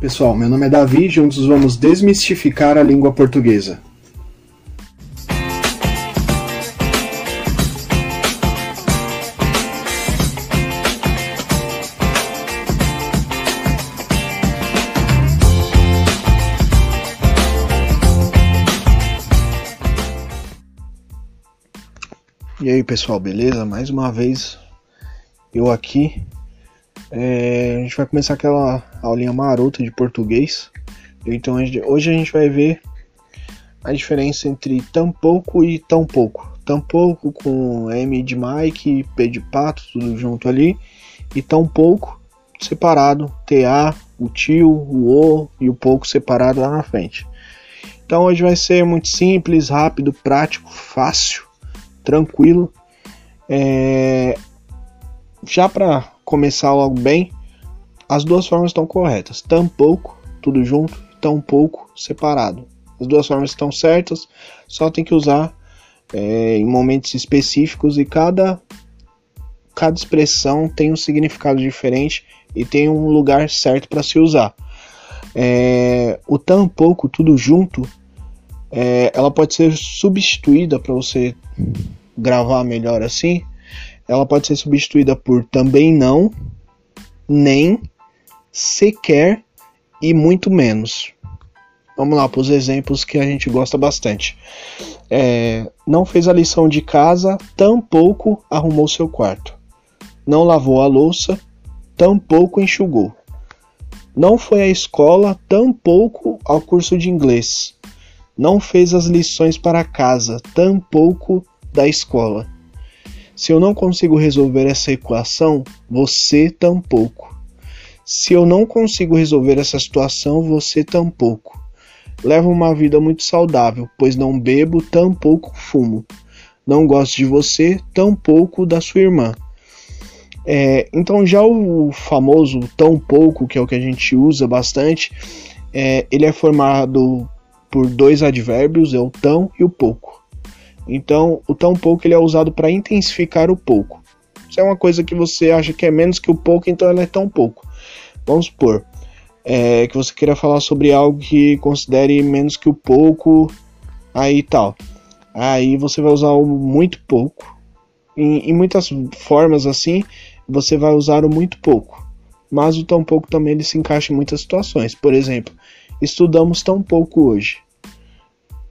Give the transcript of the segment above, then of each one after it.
Pessoal, meu nome é Davi e juntos vamos desmistificar a língua portuguesa. E aí pessoal, beleza? Mais uma vez eu aqui. É, a gente vai começar aquela aulinha marota de português. Então hoje a gente vai ver a diferença entre tampouco e tão pouco. Tampouco com M de Mike, P de pato, tudo junto ali. E tão pouco separado, TA, o tio, o O e o pouco separado lá na frente. Então hoje vai ser muito simples, rápido, prático, fácil tranquilo. É... Já para começar logo bem, as duas formas estão corretas. Tampouco, tudo junto, tampouco separado. As duas formas estão certas, só tem que usar é, em momentos específicos e cada, cada expressão tem um significado diferente e tem um lugar certo para se usar. É, o tampouco, tudo junto, é, ela pode ser substituída para você gravar melhor assim. Ela pode ser substituída por também não, nem, sequer e muito menos. Vamos lá para os exemplos que a gente gosta bastante. É, não fez a lição de casa, tampouco arrumou seu quarto. Não lavou a louça, tampouco enxugou. Não foi à escola, tampouco ao curso de inglês não fez as lições para casa, tampouco da escola. Se eu não consigo resolver essa equação, você tampouco. Se eu não consigo resolver essa situação, você tampouco. Levo uma vida muito saudável, pois não bebo, tampouco fumo. Não gosto de você, tampouco da sua irmã. É, então já o famoso tão pouco, que é o que a gente usa bastante, é, ele é formado por dois advérbios, é o tão e o pouco. Então, o tão pouco ele é usado para intensificar o pouco. Se é uma coisa que você acha que é menos que o pouco, então ela é tão pouco. Vamos supor é, que você queira falar sobre algo que considere menos que o pouco, aí tal. Aí você vai usar o muito pouco. Em, em muitas formas assim, você vai usar o muito pouco. Mas o tão pouco também ele se encaixa em muitas situações. Por exemplo, Estudamos tão pouco hoje.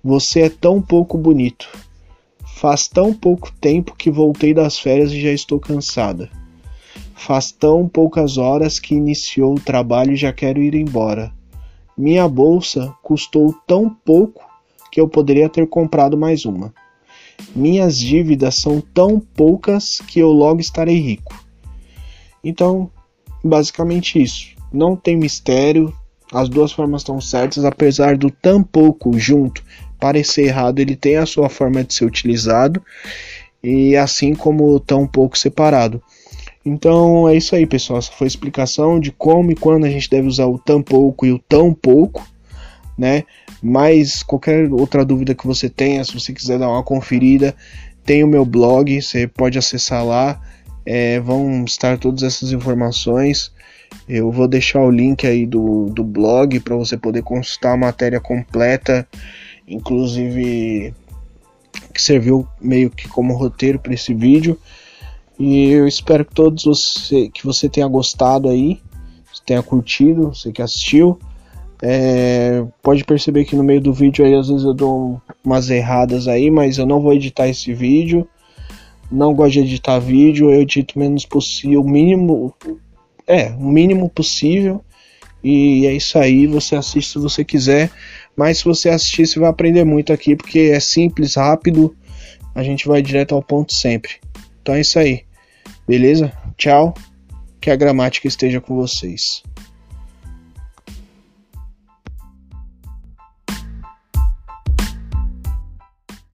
Você é tão pouco bonito. Faz tão pouco tempo que voltei das férias e já estou cansada. Faz tão poucas horas que iniciou o trabalho e já quero ir embora. Minha bolsa custou tão pouco que eu poderia ter comprado mais uma. Minhas dívidas são tão poucas que eu logo estarei rico. Então, basicamente isso. Não tem mistério, as duas formas estão certas, apesar do tampouco junto parecer errado, ele tem a sua forma de ser utilizado, e assim como tão pouco separado. Então é isso aí, pessoal. Essa foi a explicação de como e quando a gente deve usar o tampouco e o tão pouco, né? Mas qualquer outra dúvida que você tenha, se você quiser dar uma conferida, tem o meu blog, você pode acessar lá. É, vão estar todas essas informações. Eu vou deixar o link aí do, do blog para você poder consultar a matéria completa, inclusive que serviu meio que como roteiro para esse vídeo. E eu espero que todos você que você tenha gostado aí, tenha curtido, você que assistiu. É, pode perceber que no meio do vídeo aí às vezes eu dou umas erradas aí, mas eu não vou editar esse vídeo. Não gosto de editar vídeo, eu edito menos possível, o mínimo é, o mínimo possível. E é isso aí, você assiste se você quiser. Mas se você assistir, você vai aprender muito aqui, porque é simples, rápido. A gente vai direto ao ponto sempre. Então é isso aí. Beleza? Tchau. Que a gramática esteja com vocês.